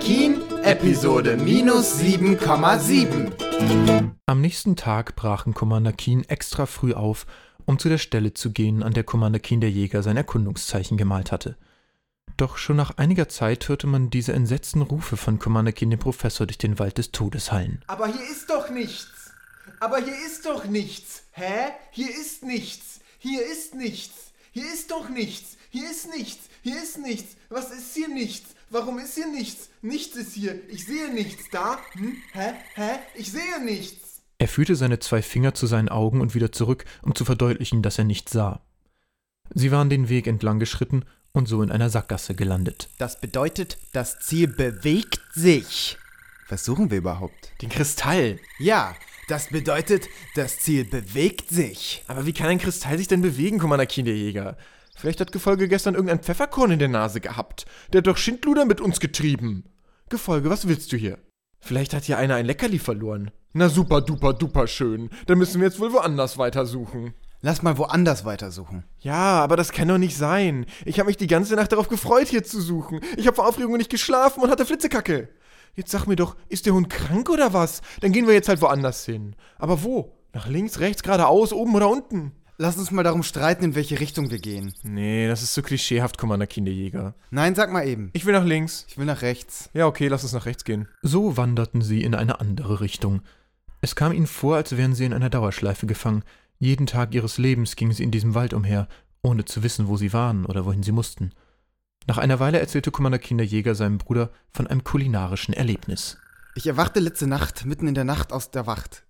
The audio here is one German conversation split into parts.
Keen, Episode minus 7,7. Am nächsten Tag brachen Commander Keen extra früh auf, um zu der Stelle zu gehen, an der Commander Keen der Jäger sein Erkundungszeichen gemalt hatte. Doch schon nach einiger Zeit hörte man diese entsetzten Rufe von Commander Keen dem Professor durch den Wald des Todes hallen. Aber hier ist doch nichts. Aber hier ist doch nichts. Hä? Hier ist nichts. Hier ist nichts. Hier ist doch nichts. Hier ist nichts. Hier ist nichts. Was ist hier nichts? Warum ist hier nichts? Nichts ist hier. Ich sehe nichts. Da? Hm? Hä? Hä? Ich sehe nichts. Er führte seine zwei Finger zu seinen Augen und wieder zurück, um zu verdeutlichen, dass er nichts sah. Sie waren den Weg entlang geschritten und so in einer Sackgasse gelandet. Das bedeutet, das Ziel bewegt sich. Was suchen wir überhaupt? Den Kristall. Ja, das bedeutet, das Ziel bewegt sich. Aber wie kann ein Kristall sich denn bewegen, Commander Keen der Jäger? Vielleicht hat Gefolge gestern irgendein Pfefferkorn in der Nase gehabt. Der hat doch Schindluder mit uns getrieben. Gefolge, was willst du hier? Vielleicht hat hier einer ein Leckerli verloren. Na super duper duper schön. Dann müssen wir jetzt wohl woanders weitersuchen. Lass mal woanders weitersuchen. Ja, aber das kann doch nicht sein. Ich habe mich die ganze Nacht darauf gefreut, hier zu suchen. Ich habe vor Aufregung nicht geschlafen und hatte Flitzekacke. Jetzt sag mir doch, ist der Hund krank oder was? Dann gehen wir jetzt halt woanders hin. Aber wo? Nach links, rechts, geradeaus, oben oder unten? Lass uns mal darum streiten, in welche Richtung wir gehen. Nee, das ist so klischeehaft, Commander Kinderjäger. Nein, sag mal eben. Ich will nach links. Ich will nach rechts. Ja, okay, lass uns nach rechts gehen. So wanderten sie in eine andere Richtung. Es kam ihnen vor, als wären sie in einer Dauerschleife gefangen. Jeden Tag ihres Lebens gingen sie in diesem Wald umher, ohne zu wissen, wo sie waren oder wohin sie mussten. Nach einer Weile erzählte Commander Kinderjäger seinem Bruder von einem kulinarischen Erlebnis. Ich erwachte letzte Nacht mitten in der Nacht aus der Wacht.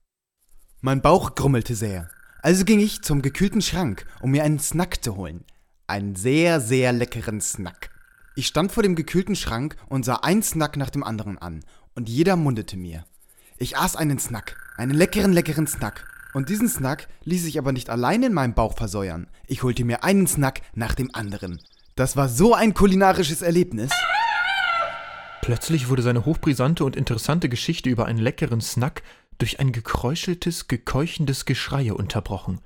Mein Bauch grummelte sehr. Also ging ich zum gekühlten Schrank, um mir einen Snack zu holen. Einen sehr, sehr leckeren Snack. Ich stand vor dem gekühlten Schrank und sah einen Snack nach dem anderen an, und jeder mundete mir. Ich aß einen Snack, einen leckeren, leckeren Snack. Und diesen Snack ließ ich aber nicht allein in meinem Bauch versäuern. Ich holte mir einen Snack nach dem anderen. Das war so ein kulinarisches Erlebnis. Plötzlich wurde seine hochbrisante und interessante Geschichte über einen leckeren Snack durch ein gekräuscheltes, gekeuchendes Geschreie unterbrochen.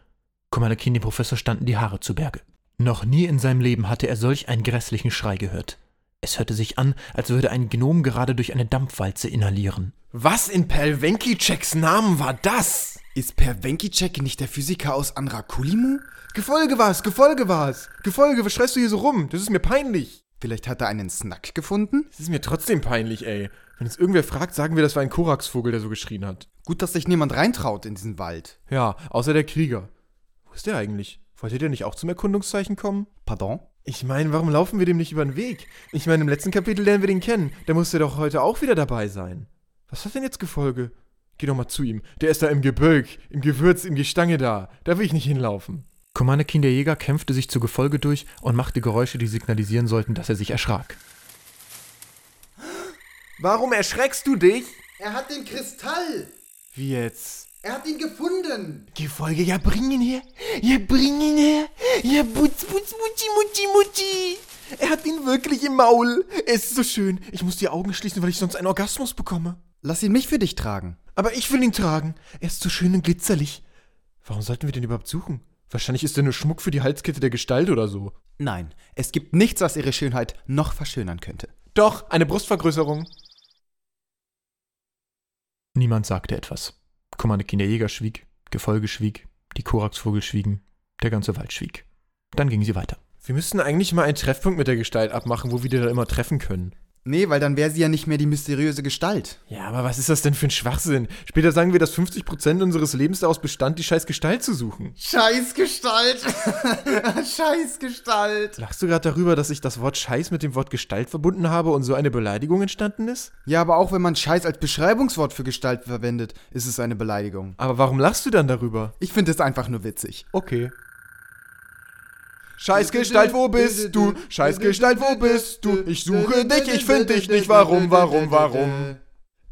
Commander Keen dem Professor standen die Haare zu Berge. Noch nie in seinem Leben hatte er solch einen grässlichen Schrei gehört. Es hörte sich an, als würde ein Gnom gerade durch eine Dampfwalze inhalieren. Was in Pervenkiceks Namen war das? Ist Pervenkicek nicht der Physiker aus Anrakulimu? Gefolge war's, Gefolge war's. Gefolge, was schreist du hier so rum? Das ist mir peinlich. Vielleicht hat er einen Snack gefunden? Das ist mir trotzdem peinlich, ey. Wenn es irgendwer fragt, sagen wir, das war ein Koraxvogel, der so geschrien hat. Gut, dass sich niemand reintraut in diesen Wald. Ja, außer der Krieger. Wo ist der eigentlich? Wollte der nicht auch zum Erkundungszeichen kommen? Pardon? Ich meine, warum laufen wir dem nicht über den Weg? Ich meine, im letzten Kapitel lernen wir den kennen. Der musste doch heute auch wieder dabei sein. Was hat denn jetzt Gefolge? Geh doch mal zu ihm. Der ist da im Gebölk, im Gewürz, im Gestange da. Da will ich nicht hinlaufen. Keen der Jäger kämpfte sich zu Gefolge durch und machte Geräusche, die signalisieren sollten, dass er sich erschrak. Warum erschreckst du dich? Er hat den Kristall! Wie jetzt? Er hat ihn gefunden! Gefolge, ja bring ihn her! Ja bring ihn her! Ja putz, putz, mutschi, mutschi, mutschi! Er hat ihn wirklich im Maul! Es ist so schön. Ich muss die Augen schließen, weil ich sonst einen Orgasmus bekomme. Lass ihn mich für dich tragen. Aber ich will ihn tragen. Er ist so schön und glitzerlich. Warum sollten wir den überhaupt suchen? Wahrscheinlich ist er nur Schmuck für die Halskette der Gestalt oder so. Nein, es gibt nichts, was ihre Schönheit noch verschönern könnte. Doch, eine Brustvergrößerung. Niemand sagte etwas. Commander Keen der Jäger schwieg, Gefolge schwieg, die Koraxvogel schwiegen, der ganze Wald schwieg. Dann gingen sie weiter. Wir müssten eigentlich mal einen Treffpunkt mit der Gestalt abmachen, wo wir die da immer treffen können. Nee, weil dann wäre sie ja nicht mehr die mysteriöse Gestalt. Ja, aber was ist das denn für ein Schwachsinn? Später sagen wir, dass 50% unseres Lebens daraus bestand, die scheiß Gestalt zu suchen. Scheißgestalt! Scheißgestalt! Lachst du gerade darüber, dass ich das Wort Scheiß mit dem Wort Gestalt verbunden habe und so eine Beleidigung entstanden ist? Ja, aber auch wenn man Scheiß als Beschreibungswort für Gestalt verwendet, ist es eine Beleidigung. Aber warum lachst du dann darüber? Ich finde es einfach nur witzig. Okay. Scheißgestalt, wo bist du? Scheißgestalt, wo bist du? Ich suche dich, ich finde dich nicht. Warum, warum, warum?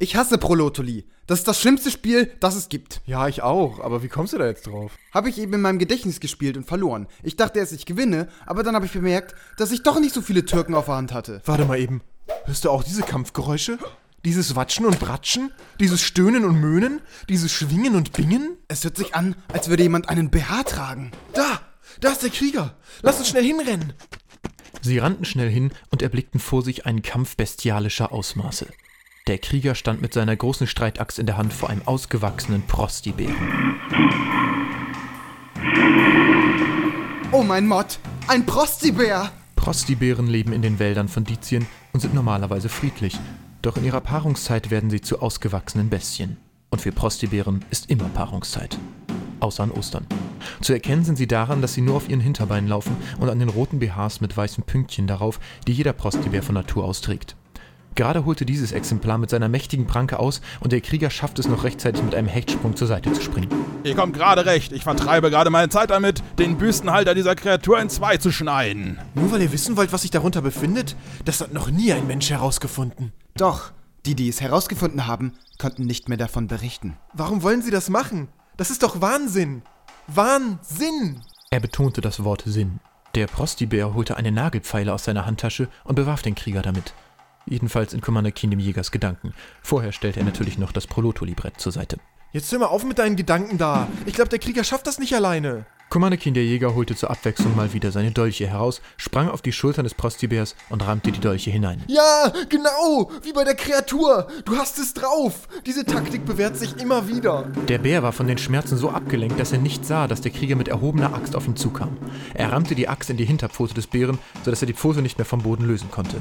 Ich hasse Prolotoli. Das ist das schlimmste Spiel, das es gibt. Ja, ich auch. Aber wie kommst du da jetzt drauf? Habe ich eben in meinem Gedächtnis gespielt und verloren. Ich dachte erst, ich gewinne, aber dann habe ich bemerkt, dass ich doch nicht so viele Türken auf der Hand hatte. Warte mal eben. Hörst du auch diese Kampfgeräusche? Dieses Watschen und Bratschen? Dieses Stöhnen und Möhnen? Dieses Schwingen und Bingen? Es hört sich an, als würde jemand einen BH tragen. Da! Da ist der Krieger! Lass uns schnell hinrennen! Sie rannten schnell hin und erblickten vor sich einen Kampf bestialischer Ausmaße. Der Krieger stand mit seiner großen Streitaxt in der Hand vor einem ausgewachsenen Prostibären. Oh mein Mott, ein Prostibär! Prostibären leben in den Wäldern von Dizien und sind normalerweise friedlich, doch in ihrer Paarungszeit werden sie zu ausgewachsenen Bestien. Und für Prostibären ist immer Paarungszeit. Außer an Ostern. Zu erkennen sind sie daran, dass sie nur auf ihren Hinterbeinen laufen und an den roten BHs mit weißen Pünktchen darauf, die jeder Prostibär von Natur aus trägt. Gerade holte dieses Exemplar mit seiner mächtigen Pranke aus und der Krieger schafft es noch rechtzeitig mit einem Hechtsprung zur Seite zu springen. Ihr kommt gerade recht. Ich vertreibe gerade meine Zeit damit, den Büstenhalter dieser Kreatur in zwei zu schneiden. Nur weil ihr wissen wollt, was sich darunter befindet? Das hat noch nie ein Mensch herausgefunden. Doch, die, die es herausgefunden haben, konnten nicht mehr davon berichten. Warum wollen sie das machen? Das ist doch Wahnsinn. Wahnsinn! Er betonte das Wort Sinn. Der Prostibär holte eine Nagelpfeile aus seiner Handtasche und bewarf den Krieger damit. Jedenfalls in Commander dem Jägers Gedanken. Vorher stellte er natürlich noch das Proloto-Librett zur Seite. Jetzt hör mal auf mit deinen Gedanken da. Ich glaube, der Krieger schafft das nicht alleine. Keen der Jäger holte zur Abwechslung mal wieder seine Dolche heraus, sprang auf die Schultern des Prostibärs und rammte die Dolche hinein. Ja, genau, wie bei der Kreatur. Du hast es drauf. Diese Taktik bewährt sich immer wieder. Der Bär war von den Schmerzen so abgelenkt, dass er nicht sah, dass der Krieger mit erhobener Axt auf ihn zukam. Er rammte die Axt in die Hinterpfote des Bären, sodass er die Pfote nicht mehr vom Boden lösen konnte.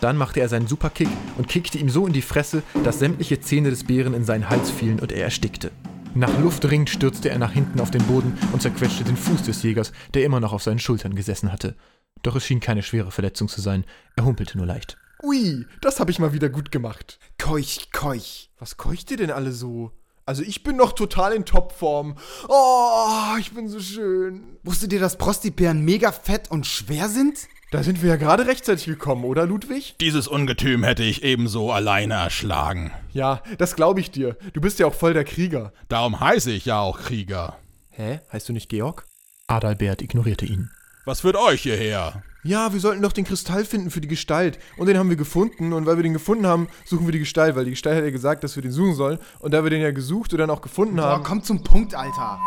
Dann machte er seinen Superkick und kickte ihm so in die Fresse, dass sämtliche Zähne des Bären in seinen Hals fielen und er erstickte. Nach Luft ringend stürzte er nach hinten auf den Boden und zerquetschte den Fuß des Jägers, der immer noch auf seinen Schultern gesessen hatte. Doch es schien keine schwere Verletzung zu sein, er humpelte nur leicht. Ui, das habe ich mal wieder gut gemacht. Keuch, keuch. Was keucht ihr denn alle so? Also ich bin noch total in Topform. Oh, ich bin so schön. Wusstet ihr, dass Prostibären mega fett und schwer sind? Da sind wir ja gerade rechtzeitig gekommen, oder Ludwig? Dieses Ungetüm hätte ich ebenso alleine erschlagen. Ja, das glaube ich dir. Du bist ja auch voll der Krieger. Darum heiße ich ja auch Krieger. Hä? Heißt du nicht Georg? Adalbert ignorierte ihn. Was führt euch hierher? Ja, wir sollten doch den Kristall finden für die Gestalt. Und den haben wir gefunden. Und weil wir den gefunden haben, suchen wir die Gestalt. Weil die Gestalt hat ja gesagt, dass wir den suchen sollen. Und da wir den ja gesucht und dann auch gefunden haben. komm zum Punkt, Alter.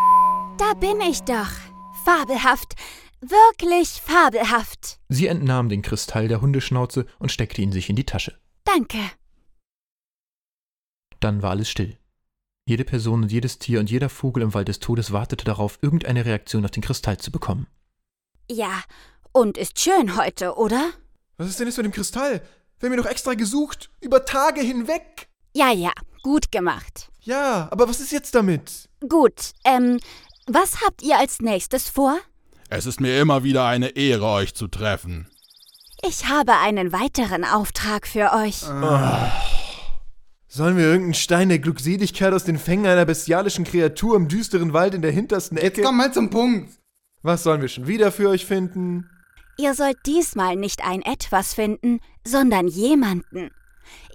Da bin ich doch. Fabelhaft. Wirklich fabelhaft. Sie entnahm den Kristall der Hundeschnauze und steckte ihn sich in die Tasche. Danke. Dann war alles still. Jede Person und jedes Tier und jeder Vogel im Wald des Todes wartete darauf, irgendeine Reaktion auf den Kristall zu bekommen. Ja, und ist schön heute, oder? Was ist denn jetzt mit dem Kristall? Wir haben ihn doch extra gesucht. Über Tage hinweg. Ja, ja, gut gemacht. Ja, aber was ist jetzt damit? Gut, ähm, was habt ihr als nächstes vor? Es ist mir immer wieder eine Ehre, euch zu treffen. Ich habe einen weiteren Auftrag für euch. Sollen wir irgendeinen Stein der Glückseligkeit aus den Fängen einer bestialischen Kreatur im düsteren Wald in der hintersten Ecke? Jetzt komm mal zum Punkt. Was sollen wir schon wieder für euch finden? Ihr sollt diesmal nicht ein Etwas finden, sondern jemanden.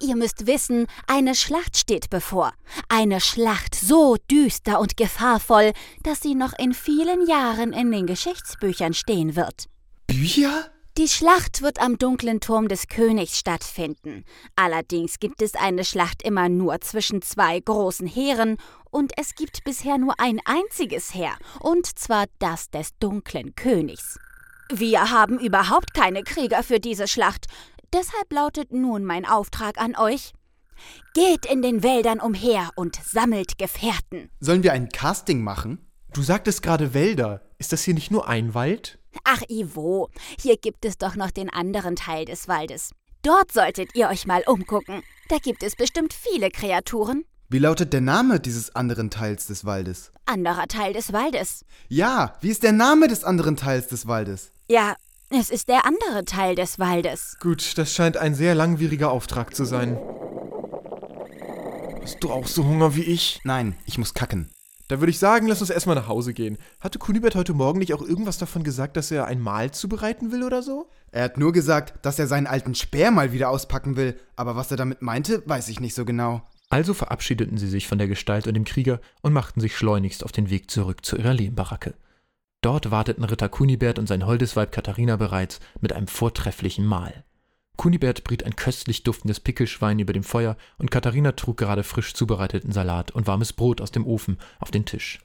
Ihr müsst wissen, eine Schlacht steht bevor. Eine Schlacht so düster und gefahrvoll, dass sie noch in vielen Jahren in den Geschichtsbüchern stehen wird. Bücher? Die Schlacht wird am dunklen Turm des Königs stattfinden. Allerdings gibt es eine Schlacht immer nur zwischen zwei großen Heeren und es gibt bisher nur ein einziges Heer, und zwar das des dunklen Königs. Wir haben überhaupt keine Krieger für diese Schlacht, deshalb lautet nun mein Auftrag an euch. Geht in den Wäldern umher und sammelt Gefährten. Sollen wir ein Casting machen? Du sagtest gerade Wälder. Ist das hier nicht nur ein Wald? Ach Ivo, hier gibt es doch noch den anderen Teil des Waldes. Dort solltet ihr euch mal umgucken. Da gibt es bestimmt viele Kreaturen. Wie lautet der Name dieses anderen Teils des Waldes? Anderer Teil des Waldes. Ja, wie ist der Name des anderen Teils des Waldes? Ja, es ist der andere Teil des Waldes. Gut, das scheint ein sehr langwieriger Auftrag zu sein. Hast du auch so Hunger wie ich? Nein, ich muss kacken. Da würde ich sagen, lass uns erstmal nach Hause gehen. Hatte Kunibert heute Morgen nicht auch irgendwas davon gesagt, dass er ein Mahl zubereiten will oder so? Er hat nur gesagt, dass er seinen alten Speer mal wieder auspacken will, aber was er damit meinte, weiß ich nicht so genau. Also verabschiedeten sie sich von der Gestalt und dem Krieger und machten sich schleunigst auf den Weg zurück zu ihrer Lehmbaracke. Dort warteten Ritter Kunibert und sein holdes Weib Katharina bereits mit einem vortrefflichen Mahl. Kunibert briet ein köstlich duftendes Pickelschwein über dem Feuer und Katharina trug gerade frisch zubereiteten Salat und warmes Brot aus dem Ofen auf den Tisch.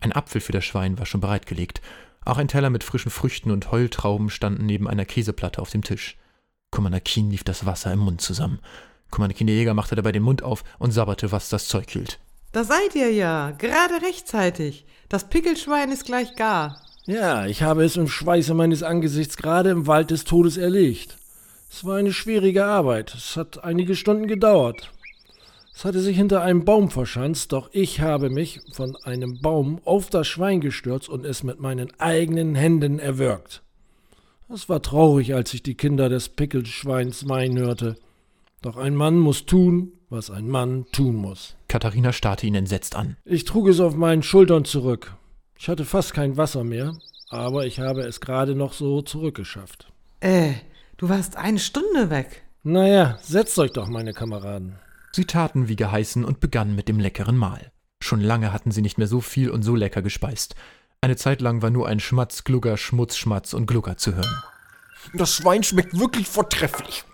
Ein Apfel für das Schwein war schon bereitgelegt, Auch ein Teller mit frischen Früchten und Heultrauben standen neben einer Käseplatte auf dem Tisch. Keen lief das Wasser im Mund zusammen. Keen der Jäger machte dabei den Mund auf und sabberte, was das Zeug hielt. Da seid ihr ja, gerade rechtzeitig. Das Pickelschwein ist gleich gar. Ja, ich habe es im Schweiße meines Angesichts gerade im Wald des Todes erlegt. Es war eine schwierige Arbeit. Es hat einige Stunden gedauert. Es hatte sich hinter einem Baum verschanzt, doch ich habe mich von einem Baum auf das Schwein gestürzt und es mit meinen eigenen Händen erwürgt. Es war traurig, als ich die Kinder des Pickelschweins meinen hörte. Doch ein Mann muss tun, was ein Mann tun muss. Katharina starrte ihn entsetzt an. Ich trug es auf meinen Schultern zurück. Ich hatte fast kein Wasser mehr, aber ich habe es gerade noch so zurückgeschafft. Äh, du warst eine Stunde weg. Naja, setzt euch doch, meine Kameraden. Sie taten wie geheißen und begannen mit dem leckeren Mahl. Schon lange hatten sie nicht mehr so viel und so lecker gespeist. Eine Zeit lang war nur ein Schmatz, Glugger, Schmutz, Schmatz und Glugger zu hören. Das Schwein schmeckt wirklich vortrefflich.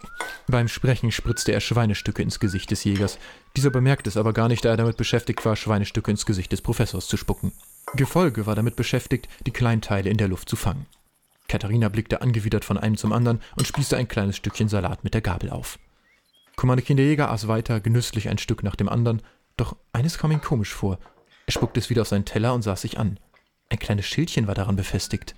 Beim Sprechen spritzte er Schweinestücke ins Gesicht des Jägers. Dieser bemerkte es aber gar nicht, da er damit beschäftigt war, Schweinestücke ins Gesicht des Professors zu spucken. Gefolge war damit beschäftigt, die Kleinteile in der Luft zu fangen. Katharina blickte angewidert von einem zum anderen und spießte ein kleines Stückchen Salat mit der Gabel auf. Kommandekin der Jäger aß weiter, genüsslich ein Stück nach dem anderen, doch eines kam ihm komisch vor. Er spuckte es wieder auf seinen Teller und sah sich an. Ein kleines Schildchen war daran befestigt.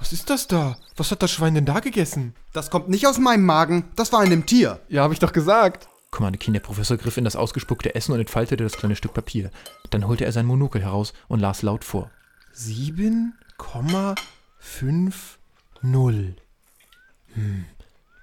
Was ist das da? Was hat das Schwein denn da gegessen? Das kommt nicht aus meinem Magen, das war in dem Tier. Ja, hab ich doch gesagt. Kommandekin der Professor griff in das ausgespuckte Essen und entfaltete das kleine Stück Papier. Dann holte er sein Monokel heraus und las laut vor. 7,50. Hm,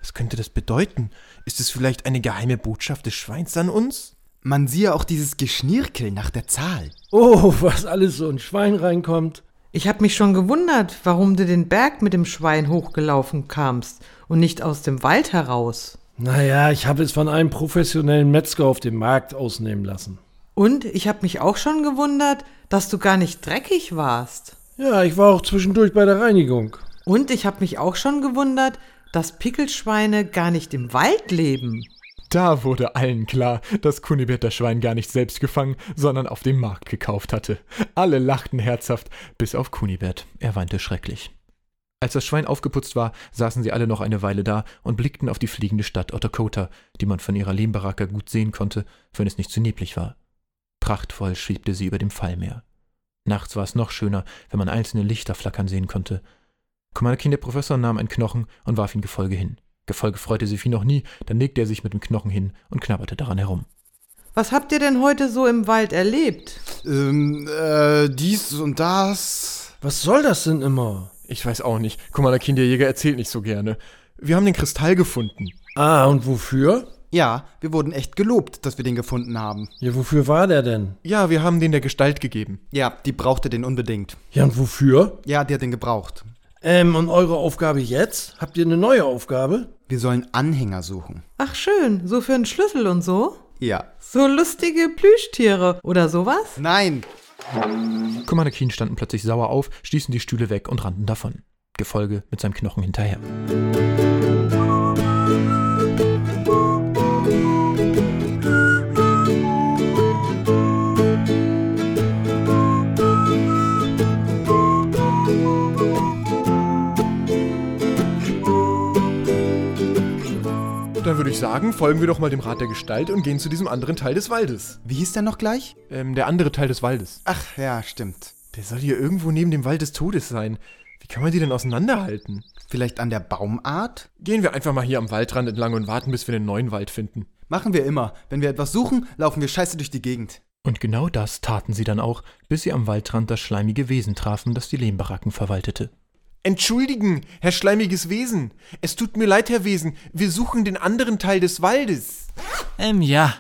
was könnte das bedeuten? Ist es vielleicht eine geheime Botschaft des Schweins an uns? Man siehe auch dieses Geschnirkel nach der Zahl. Oh, was alles so in Schwein reinkommt. Ich hab mich schon gewundert, warum du den Berg mit dem Schwein hochgelaufen kamst und nicht aus dem Wald heraus. Naja, ich habe es von einem professionellen Metzger auf dem Markt ausnehmen lassen. Und ich hab mich auch schon gewundert, dass du gar nicht dreckig warst. Ja, ich war auch zwischendurch bei der Reinigung. Und ich hab mich auch schon gewundert, dass Pickelschweine gar nicht im Wald leben. Da wurde allen klar, dass Kunibert das Schwein gar nicht selbst gefangen, sondern auf dem Markt gekauft hatte. Alle lachten herzhaft, bis auf Kunibert. Er weinte schrecklich. Als das Schwein aufgeputzt war, saßen sie alle noch eine Weile da und blickten auf die fliegende Stadt Otterkota, die man von ihrer Lehmbaracke gut sehen konnte, wenn es nicht zu neblig war. Prachtvoll schwebte sie über dem Fallmeer. Nachts war es noch schöner, wenn man einzelne Lichter flackern sehen konnte. Kommanderkin der Professor nahm einen Knochen und warf ihn Gefolge hin. Gefolge freute sich wie noch nie, dann legte er sich mit dem Knochen hin und knabberte daran herum. Was habt ihr denn heute so im Wald erlebt? Ähm, äh, dies und das. Was soll das denn immer? Ich weiß auch nicht. Kommanderkin der Jäger erzählt nicht so gerne. Wir haben den Kristall gefunden. Ah, und wofür? Ja, wir wurden echt gelobt, dass wir den gefunden haben. Ja, wofür war der denn? Ja, wir haben den der Gestalt gegeben. Ja, die brauchte den unbedingt. Ja, und wofür? Ja, die hat den gebraucht. Ähm, und eure Aufgabe jetzt? Habt ihr eine neue Aufgabe? Wir sollen Anhänger suchen. Ach schön, so für einen Schlüssel und so? Ja. So lustige Plüschtiere oder sowas? Nein. Kommanderkin standen plötzlich sauer auf, stießen die Stühle weg und rannten davon. Gefolge mit seinem Knochen hinterher. Würde ich sagen, folgen wir doch mal dem Rat der Gestalt und gehen zu diesem anderen Teil des Waldes. Wie hieß der noch gleich? Ähm, der andere Teil des Waldes. Ach ja, stimmt. Der soll hier irgendwo neben dem Wald des Todes sein. Wie kann man die denn auseinanderhalten? Vielleicht an der Baumart? Gehen wir einfach mal hier am Waldrand entlang und warten, bis wir den neuen Wald finden. Machen wir immer. Wenn wir etwas suchen, laufen wir scheiße durch die Gegend. Und genau das taten sie dann auch, bis sie am Waldrand das schleimige Wesen trafen, das die Lehmbaracken verwaltete. Entschuldigen, Herr schleimiges Wesen. Es tut mir leid, Herr Wesen. Wir suchen den anderen Teil des Waldes. Ähm, ja.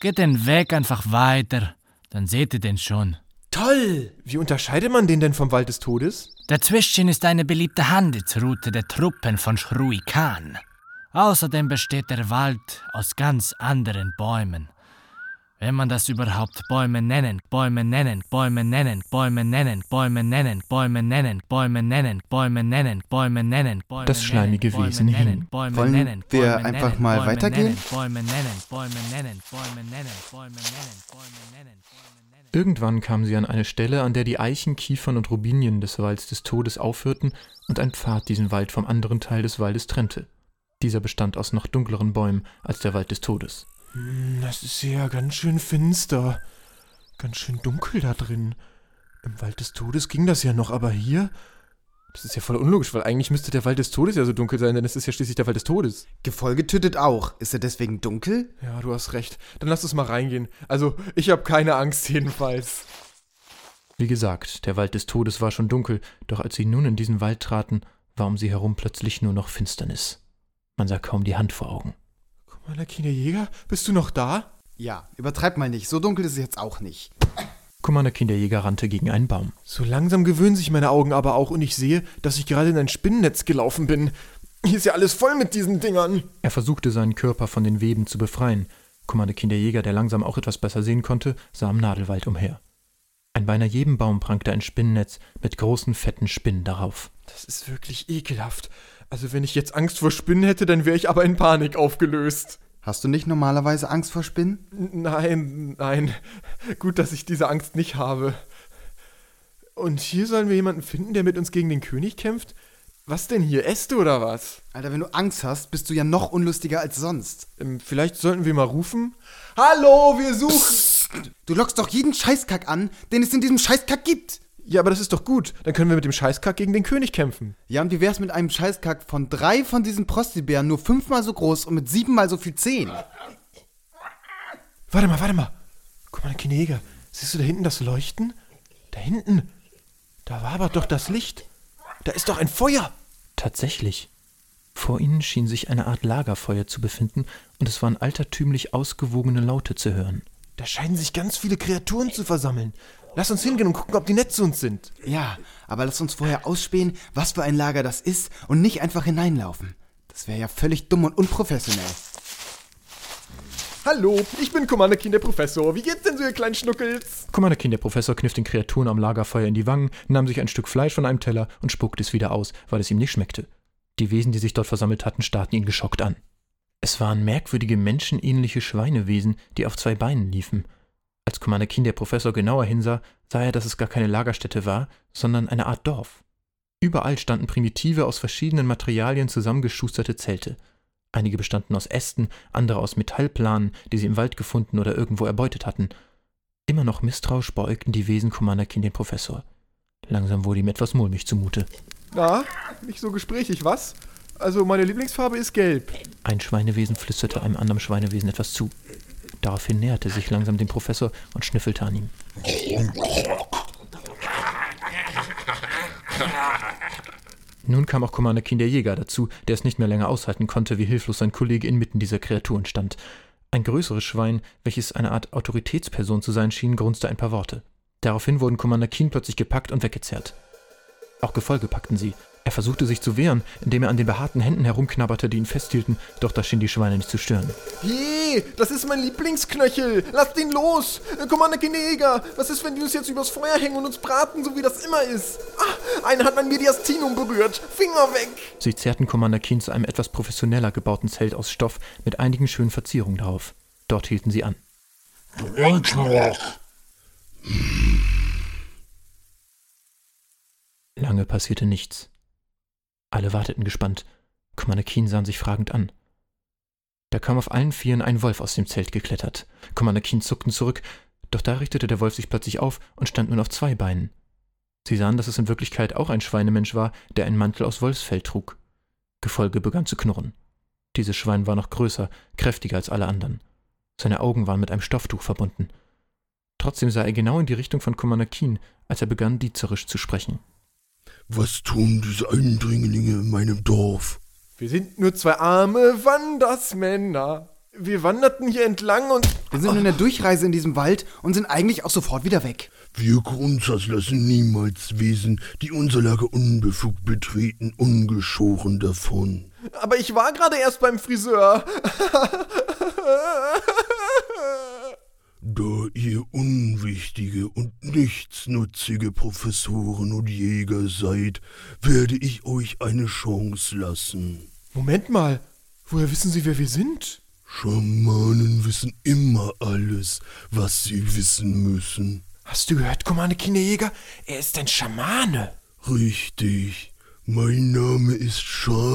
Geht den Weg einfach weiter. Dann seht ihr den schon. Toll! Wie unterscheidet man den denn vom Wald des Todes? Dazwischen ist eine beliebte Handelsroute der Truppen von Shrui Khan. Außerdem besteht der Wald aus ganz anderen Bäumen. Wenn man das überhaupt Bäume nennen, Bäume nennen, Bäume nennen, Bäume nennen, Bäume nennen, Bäume nennen, Bäume nennen, Bäume nennen, Bäume nennen, Bäume Das schleimige Wesen hing. Wollen wir einfach mal weitergehen? Bäume nennen, Bäume nennen, Bäume nennen, Bäume nennen, Bäume nennen, Bäume nennen. Irgendwann kamen sie an eine Stelle, an der die Eichen, Kiefern und Robinien des Walds des Todes aufhörten und ein Pfad diesen Wald vom anderen Teil des Waldes trennte. Dieser bestand aus noch dunkleren Bäumen als der Wald des Todes. Hm, Das ist ja ganz schön finster. Ganz schön dunkel da drin. Im Wald des Todes ging das ja noch, aber hier. Das ist ja voll unlogisch, weil eigentlich müsste der Wald des Todes ja so dunkel sein, denn es ist ja schließlich der Wald des Todes. Gefolge tötet auch. Ist er deswegen dunkel? Ja, du hast recht. Dann lass uns mal reingehen. Also, ich habe keine Angst jedenfalls. Wie gesagt, der Wald des Todes war schon dunkel, doch als sie nun in diesen Wald traten, war um sie herum plötzlich nur noch Finsternis. Man sah kaum die Hand vor Augen. Commander Kinderjäger, bist du noch da? Ja, übertreib mal nicht. So dunkel ist es jetzt auch nicht. Commander Kinderjäger rannte gegen einen Baum. So langsam gewöhnen sich meine Augen aber auch und ich sehe, dass ich gerade in ein Spinnennetz gelaufen bin. Hier ist ja alles voll mit diesen Dingern. Er versuchte seinen Körper von den Weben zu befreien. Commander Kinderjäger, der langsam auch etwas besser sehen konnte, sah im Nadelwald umher. An beinahe jedem Baum prangte ein Spinnennetz mit großen, fetten Spinnen darauf. Das ist wirklich ekelhaft. Also wenn ich jetzt Angst vor Spinnen hätte, dann wäre ich aber in Panik aufgelöst. Hast du nicht normalerweise Angst vor Spinnen? Nein, nein. Gut, dass ich diese Angst nicht habe. Und hier sollen wir jemanden finden, der mit uns gegen den König kämpft? Was denn hier? Äste oder was? Alter, wenn du Angst hast, bist du ja noch unlustiger als sonst. Ähm, vielleicht sollten wir mal rufen? Hallo, wir suchen. Du lockst doch jeden Scheißkack an, den es in diesem Scheißkack gibt. Ja, aber das ist doch gut. Dann können wir mit dem Scheißkack gegen den König kämpfen. Ja, und wie wär's mit einem Scheißkack von drei von diesen Prostibären nur fünfmal so groß und mit siebenmal so viel Zehen? Warte mal, warte mal. Guck mal, Kinejäger. Siehst du da hinten das Leuchten? Da hinten. Da war aber doch das Licht. Da ist doch ein Feuer. Tatsächlich. Vor ihnen schien sich eine Art Lagerfeuer zu befinden, und es waren altertümlich ausgewogene Laute zu hören. Da scheinen sich ganz viele Kreaturen zu versammeln. Lass uns hingehen und gucken, ob die nett zu uns sind. Ja, aber lass uns vorher ausspähen, was für ein Lager das ist und nicht einfach hineinlaufen. Das wäre ja völlig dumm und unprofessionell. Hallo, ich bin Commander der Professor. Wie geht's denn so, ihr kleinen Schnuckels? Commander der Professor, kniff den Kreaturen am Lagerfeuer in die Wangen, nahm sich ein Stück Fleisch von einem Teller und spuckte es wieder aus, weil es ihm nicht schmeckte. Die Wesen, die sich dort versammelt hatten, starrten ihn geschockt an. Es waren merkwürdige menschenähnliche Schweinewesen, die auf zwei Beinen liefen. Als Commander Kind, der Professor, genauer hinsah, sah er, dass es gar keine Lagerstätte war, sondern eine Art Dorf. Überall standen primitive, aus verschiedenen Materialien zusammengeschusterte Zelte. Einige bestanden aus Ästen, andere aus Metallplanen, die sie im Wald gefunden oder irgendwo erbeutet hatten. Immer noch misstrauisch beäugten die Wesen Commander Kind den Professor. Langsam wurde ihm etwas mulmig zumute. Na, nicht so gesprächig, was? Also, meine Lieblingsfarbe ist gelb. Ein Schweinewesen flüsterte einem anderen Schweinewesen etwas zu. Daraufhin näherte sich langsam dem Professor und schnüffelte an ihm. Nun kam auch Commander Kind der Jäger dazu, der es nicht mehr länger aushalten konnte, wie hilflos sein Kollege inmitten dieser Kreaturen stand. Ein größeres Schwein, welches eine Art Autoritätsperson zu sein schien, grunzte ein paar Worte. Daraufhin wurden Commander Keen plötzlich gepackt und weggezerrt. Auch Gefolge packten sie. Er versuchte sich zu wehren, indem er an den behaarten Händen herumknabberte, die ihn festhielten, doch das schien die Schweine nicht zu stören. Je, das ist mein Lieblingsknöchel. Lasst ihn los. Commander Kinejäger, was ist, wenn die uns jetzt übers Feuer hängen und uns braten, so wie das immer ist? Ah, einer hat mein Mediastinum berührt. Finger weg. Sie zerrten Commander Keen zu einem etwas professioneller gebauten Zelt aus Stoff mit einigen schönen Verzierungen darauf. Dort hielten sie an. Lange passierte nichts. Alle warteten gespannt. Commander sahen sich fragend an. Da kam auf allen Vieren ein Wolf aus dem Zelt geklettert. Commander zuckten zurück, doch da richtete der Wolf sich plötzlich auf und stand nun auf zwei Beinen. Sie sahen, dass es in Wirklichkeit auch ein Schweinemensch war, der einen Mantel aus Wolfsfell trug. Gefolge begann zu knurren. Dieses Schwein war noch größer, kräftiger als alle anderen. Seine Augen waren mit einem Stofftuch verbunden. Trotzdem sah er genau in die Richtung von Keen, als er begann, diezerisch zu sprechen. Was tun diese Eindringlinge in meinem Dorf? Wir sind nur zwei arme Wandersmänner. Wir wanderten hier entlang und. Wir sind in der Durchreise in diesem Wald und sind eigentlich auch sofort wieder weg. Wir Grundsatz lassen niemals Wesen, die unser Lager unbefugt betreten, ungeschoren davon. Aber ich war gerade erst beim Friseur. Da ihr unwichtige und nichtsnutzige Professoren und Jäger seid, werde ich euch eine Chance lassen. Moment mal. Woher wissen Sie, wer wir sind? Schamanen wissen immer alles, was sie wissen müssen. Hast du gehört, Kommande Kinderjäger? Er ist ein Schamane. Richtig. Mein Name ist Schamane.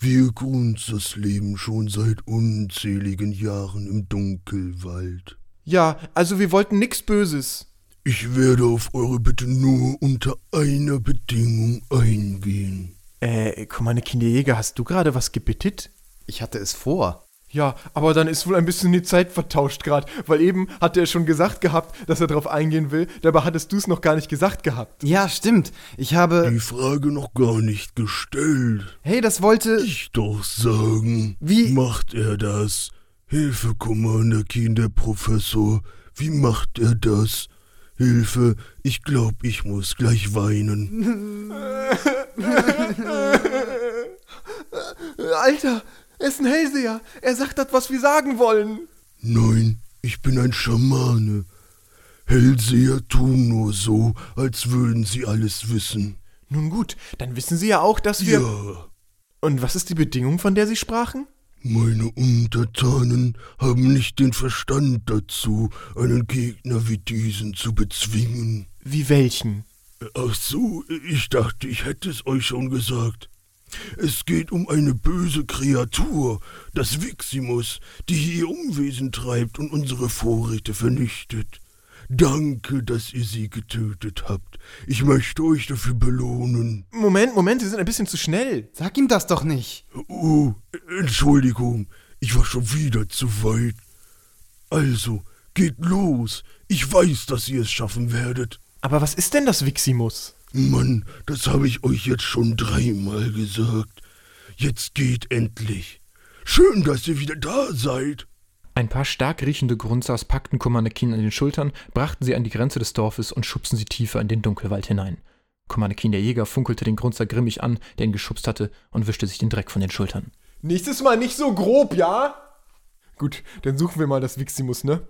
Wir uns das Leben schon seit unzähligen Jahren im Dunkelwald. Ja, also wir wollten nix Böses. Ich werde auf eure Bitte nur unter einer Bedingung eingehen. Äh, Kommande Kinderjäger, hast du gerade was gebittet? Ich hatte es vor. Ja, aber dann ist wohl ein bisschen die Zeit vertauscht gerade, weil eben hat er schon gesagt gehabt, dass er darauf eingehen will, dabei hattest du es noch gar nicht gesagt gehabt. Ja, stimmt. Ich habe. Die Frage noch gar nicht gestellt. Hey, das wollte. Ich doch sagen. Wie? Macht er das? Hilfe, Commander Kinderprofessor. Wie macht er das? Hilfe, ich glaub, ich muss gleich weinen. Alter, er ist ein Hellseher. Er sagt das, was wir sagen wollen. Nein, ich bin ein Schamane. Hellseher tun nur so, als würden sie alles wissen. Nun gut, dann wissen Sie ja auch, dass wir. Ja, Und was ist die Bedingung, von der Sie sprachen? meine Untertanen haben nicht den Verstand dazu, einen Gegner wie diesen zu bezwingen. Wie welchen? Ach so, ich dachte, ich hätte es euch schon gesagt. Es geht um eine böse Kreatur, das Viximus, die hier ihr Unwesen treibt und unsere Vorräte vernichtet. Danke, dass ihr sie getötet habt. Ich möchte euch dafür belohnen. Moment, Moment, Sie sind ein bisschen zu schnell. Sag ihm das doch nicht. Oh, Entschuldigung, ich war schon wieder zu weit. Also, geht los. Ich weiß, dass ihr es schaffen werdet. Aber was ist denn das Viximus? Mann, das habe ich euch jetzt schon dreimal gesagt. Jetzt geht endlich. Schön, dass ihr wieder da seid. Ein paar stark riechende Grunzers packten Komanekin an den Schultern, brachten sie an die Grenze des Dorfes und schubsten sie tiefer in den Dunkelwald hinein. Komanekin der Jäger funkelte den Grunzer grimmig an, der ihn geschubst hatte, und wischte sich den Dreck von den Schultern. Nächstes Mal nicht so grob, ja? Gut, dann suchen wir mal das Viximus, ne?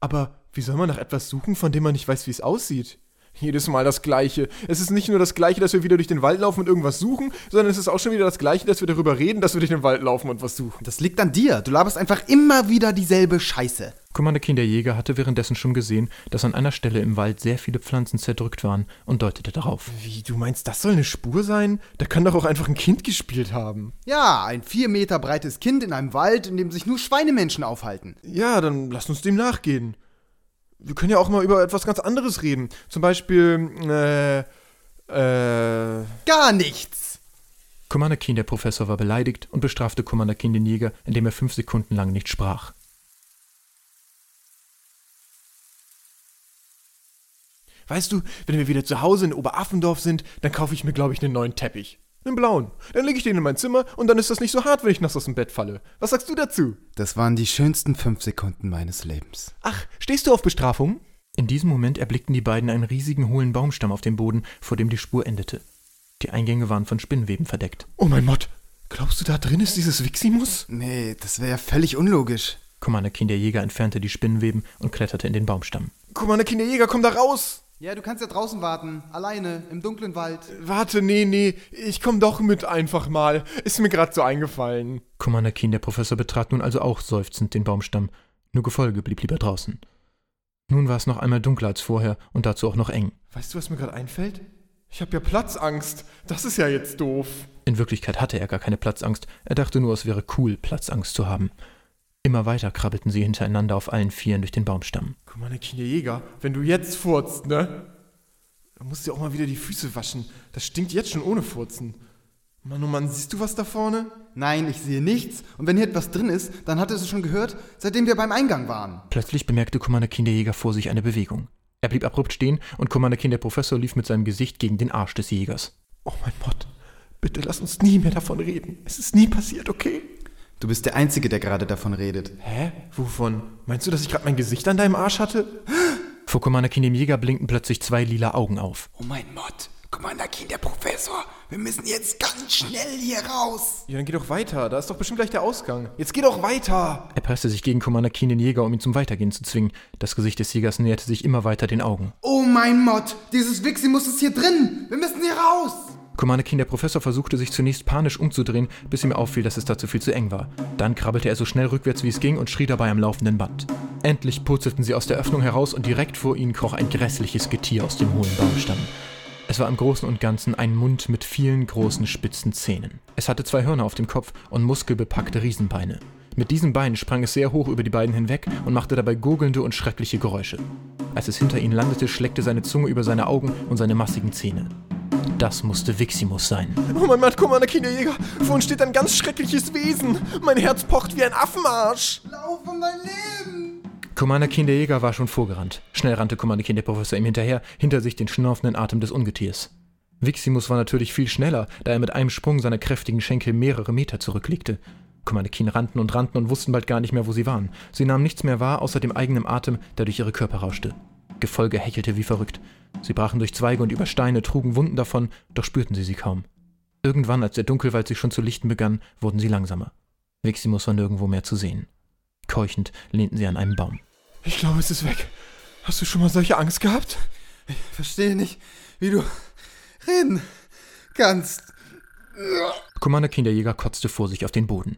Aber wie soll man nach etwas suchen, von dem man nicht weiß, wie es aussieht? Jedes Mal das Gleiche. Es ist nicht nur das Gleiche, dass wir wieder durch den Wald laufen und irgendwas suchen, sondern es ist auch schon wieder das Gleiche, dass wir darüber reden, dass wir durch den Wald laufen und was suchen. Das liegt an dir. Du laberst einfach immer wieder dieselbe Scheiße. Commander der Jäger hatte währenddessen schon gesehen, dass an einer Stelle im Wald sehr viele Pflanzen zerdrückt waren und deutete darauf. Wie, du meinst, das soll eine Spur sein? Da kann doch auch einfach ein Kind gespielt haben. Ja, ein vier Meter breites Kind in einem Wald, in dem sich nur Schweinemenschen aufhalten. Ja, dann lass uns dem nachgehen. Wir können ja auch mal über etwas ganz anderes reden. Zum Beispiel, äh, äh. Gar nichts. Commander Keen, der Professor, war beleidigt und bestrafte Commander Keen den Jäger, indem er fünf Sekunden lang nicht sprach. Weißt du, wenn wir wieder zu Hause in Oberaffendorf sind, dann kaufe ich mir, glaube ich, einen neuen Teppich. Einen blauen. Dann lege ich den in mein Zimmer und dann ist das nicht so hart, wenn ich nachts aus dem Bett falle. Was sagst du dazu? Das waren die schönsten fünf Sekunden meines Lebens. Ach, stehst du auf Bestrafung? In diesem Moment erblickten die beiden einen riesigen hohlen Baumstamm auf dem Boden, vor dem die Spur endete. Die Eingänge waren von Spinnweben verdeckt. Oh mein Gott. Glaubst du, da drin ist dieses Viximus? Nee, das wäre ja völlig unlogisch. Commander Keen, der Jäger, entfernte die Spinnenweben und kletterte in den Baumstamm. Commander Kinderjäger, komm da raus! Ja, du kannst ja draußen warten. Alleine, im dunklen Wald. Warte, nee, nee, ich komm doch mit einfach mal. Ist mir gerade so eingefallen. Commander Keen, der Professor, betrat nun also auch seufzend den Baumstamm. Nur Gefolge blieb lieber draußen. Nun war es noch einmal dunkler als vorher und dazu auch noch eng. Weißt du, was mir gerade einfällt? Ich habe ja Platzangst. Das ist ja jetzt doof. In Wirklichkeit hatte er gar keine Platzangst. Er dachte nur, es wäre cool, Platzangst zu haben. Immer weiter krabbelten sie hintereinander auf allen Vieren durch den Baumstamm. Commander Kinderjäger, wenn du jetzt furzt, ne? Dann musst du dir auch mal wieder die Füße waschen. Das stinkt jetzt schon ohne Furzen. Mann, oh Mann, siehst du was da vorne? Nein, ich sehe nichts. Und wenn hier etwas drin ist, dann hat es es schon gehört, seitdem wir beim Eingang waren. Plötzlich bemerkte Commander Keen der Jäger vor sich eine Bewegung. Er blieb abrupt stehen und Commander Keen der Professor lief mit seinem Gesicht gegen den Arsch des Jägers. Oh mein Gott, bitte lass uns nie mehr davon reden. Es ist nie passiert, okay? Du bist der Einzige, der gerade davon redet. Hä? Wovon? Meinst du, dass ich gerade mein Gesicht an deinem Arsch hatte? Vor Commander Keen dem Jäger blinkten plötzlich zwei lila Augen auf. Oh mein Gott, Commander Keen, der Professor. Wir müssen jetzt ganz schnell hier raus. Ja, dann geh doch weiter. Da ist doch bestimmt gleich der Ausgang. Jetzt geh doch weiter. Er presste sich gegen Commander Keen den Jäger, um ihn zum Weitergehen zu zwingen. Das Gesicht des Jägers näherte sich immer weiter den Augen. Oh mein Gott, dieses Viximus ist hier drin. Wir müssen hier raus. Keen, der Professor, versuchte sich zunächst panisch umzudrehen, bis ihm auffiel, dass es dazu viel zu eng war. Dann krabbelte er so schnell rückwärts, wie es ging, und schrie dabei am laufenden Band. Endlich purzelten sie aus der Öffnung heraus und direkt vor ihnen kroch ein grässliches Getier aus dem hohen Baumstamm. Es war im Großen und Ganzen ein Mund mit vielen großen spitzen Zähnen. Es hatte zwei Hörner auf dem Kopf und muskelbepackte Riesenbeine. Mit diesen Beinen sprang es sehr hoch über die beiden hinweg und machte dabei gurgelnde und schreckliche Geräusche. Als es hinter ihnen landete, schleckte seine Zunge über seine Augen und seine massigen Zähne. Das musste Viximus sein. Oh mein Gott, Commander Kinderjäger, vor uns steht ein ganz schreckliches Wesen. Mein Herz pocht wie ein Affenmarsch. Lauf um dein Leben! Commander Kinderjäger war schon vorgerannt. Schnell rannte Commander Kinderprofessor ihm hinterher, hinter sich den schnaufenden Atem des Ungetiers. Viximus war natürlich viel schneller, da er mit einem Sprung seiner kräftigen Schenkel mehrere Meter zurücklegte. Commander Keen rannten und rannten und wussten bald gar nicht mehr, wo sie waren. Sie nahmen nichts mehr wahr, außer dem eigenen Atem, der durch ihre Körper rauschte. Gefolge hechelte wie verrückt. Sie brachen durch Zweige und über Steine, trugen Wunden davon, doch spürten sie sie kaum. Irgendwann, als der Dunkelwald sich schon zu lichten begann, wurden sie langsamer. Viximus war nirgendwo mehr zu sehen. Keuchend lehnten sie an einem Baum. Ich glaube, es ist weg. Hast du schon mal solche Angst gehabt? Ich verstehe nicht, wie du reden kannst. Commander Kinderjäger kotzte vor sich auf den Boden.